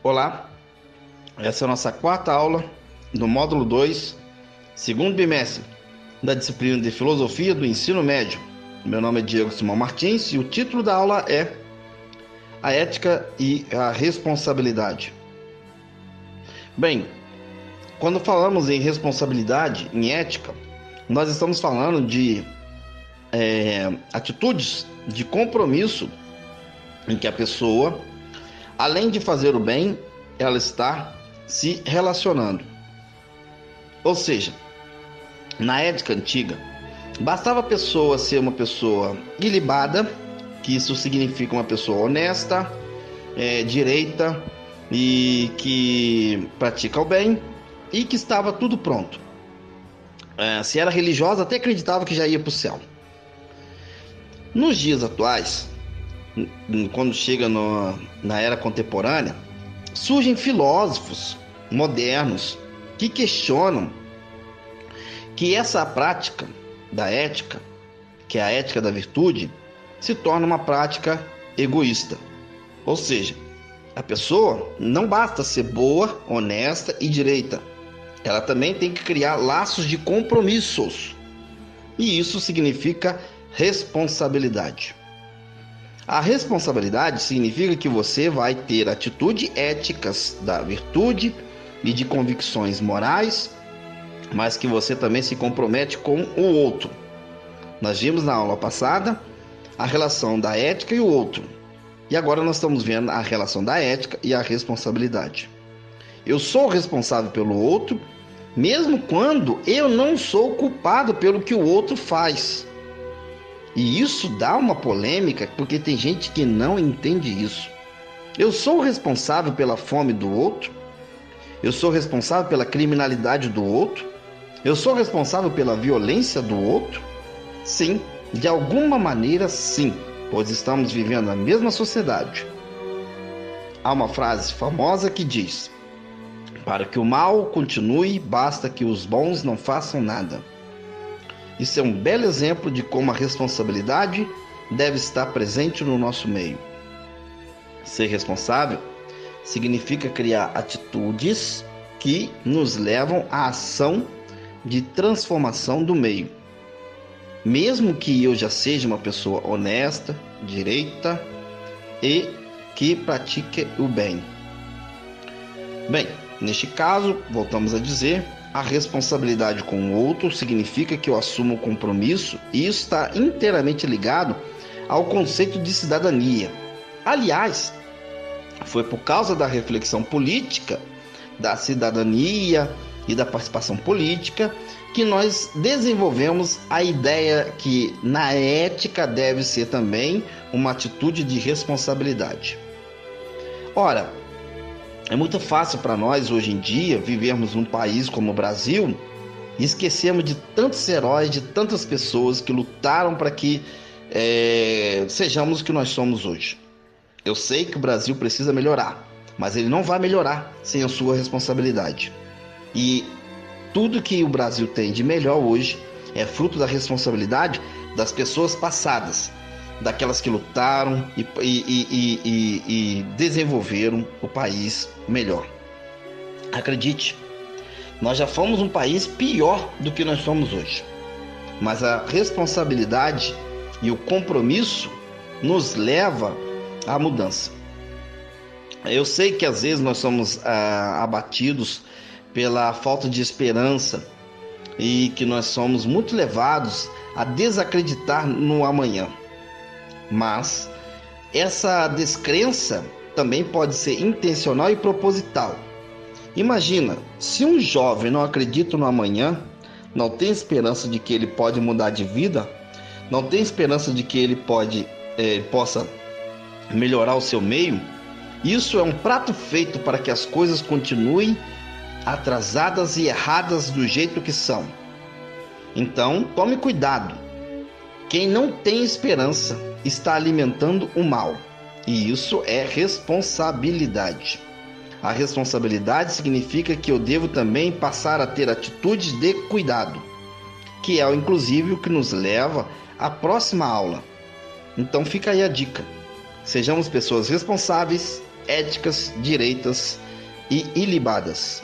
Olá, essa é a nossa quarta aula do módulo 2, segundo bimestre, da disciplina de Filosofia do Ensino Médio. Meu nome é Diego Simão Martins e o título da aula é A Ética e a Responsabilidade. Bem, quando falamos em responsabilidade, em ética, nós estamos falando de é, atitudes de compromisso em que a pessoa, além de fazer o bem, ela está se relacionando. Ou seja, na ética antiga, bastava a pessoa ser uma pessoa ilibada, que isso significa uma pessoa honesta, é, direita e que pratica o bem e que estava tudo pronto. É, se era religiosa, até acreditava que já ia para o céu. Nos dias atuais, quando chega no, na era contemporânea, surgem filósofos modernos que questionam que essa prática da ética, que é a ética da virtude, se torna uma prática egoísta. Ou seja, a pessoa não basta ser boa, honesta e direita. Ela também tem que criar laços de compromissos. E isso significa responsabilidade. A responsabilidade significa que você vai ter atitudes éticas da virtude e de convicções morais, mas que você também se compromete com o outro. Nós vimos na aula passada a relação da ética e o outro. E agora nós estamos vendo a relação da ética e a responsabilidade. Eu sou responsável pelo outro, mesmo quando eu não sou culpado pelo que o outro faz. E isso dá uma polêmica porque tem gente que não entende isso. Eu sou responsável pela fome do outro? Eu sou responsável pela criminalidade do outro? Eu sou responsável pela violência do outro? Sim, de alguma maneira sim, pois estamos vivendo na mesma sociedade. Há uma frase famosa que diz: Para que o mal continue, basta que os bons não façam nada. Isso é um belo exemplo de como a responsabilidade deve estar presente no nosso meio. Ser responsável significa criar atitudes que nos levam à ação de transformação do meio. Mesmo que eu já seja uma pessoa honesta, direita e que pratique o bem. Bem, neste caso, voltamos a dizer, a responsabilidade com o outro significa que eu assumo o compromisso e isso está inteiramente ligado ao conceito de cidadania. Aliás, foi por causa da reflexão política, da cidadania e da participação política que nós desenvolvemos a ideia que na ética deve ser também uma atitude de responsabilidade. Ora, é muito fácil para nós hoje em dia vivermos num país como o Brasil e esquecermos de tantos heróis, de tantas pessoas que lutaram para que é, sejamos o que nós somos hoje. Eu sei que o Brasil precisa melhorar, mas ele não vai melhorar sem a sua responsabilidade. E tudo que o Brasil tem de melhor hoje é fruto da responsabilidade das pessoas passadas, daquelas que lutaram e, e, e, e, desenvolveram o país melhor. Acredite, nós já fomos um país pior do que nós somos hoje, mas a responsabilidade e o compromisso nos leva à mudança. Eu sei que às vezes nós somos ah, abatidos pela falta de esperança e que nós somos muito levados a desacreditar no amanhã. Mas essa descrença também pode ser intencional e proposital. Imagina, se um jovem não acredita no amanhã, não tem esperança de que ele pode mudar de vida, não tem esperança de que ele pode é, possa melhorar o seu meio, isso é um prato feito para que as coisas continuem atrasadas e erradas do jeito que são. Então, tome cuidado. Quem não tem esperança está alimentando o mal, e isso é responsabilidade. A responsabilidade significa que eu devo também passar a ter atitudes de cuidado, que é inclusive o que nos leva à próxima aula. Então fica aí a dica. Sejamos pessoas responsáveis, éticas, direitas e ilibadas.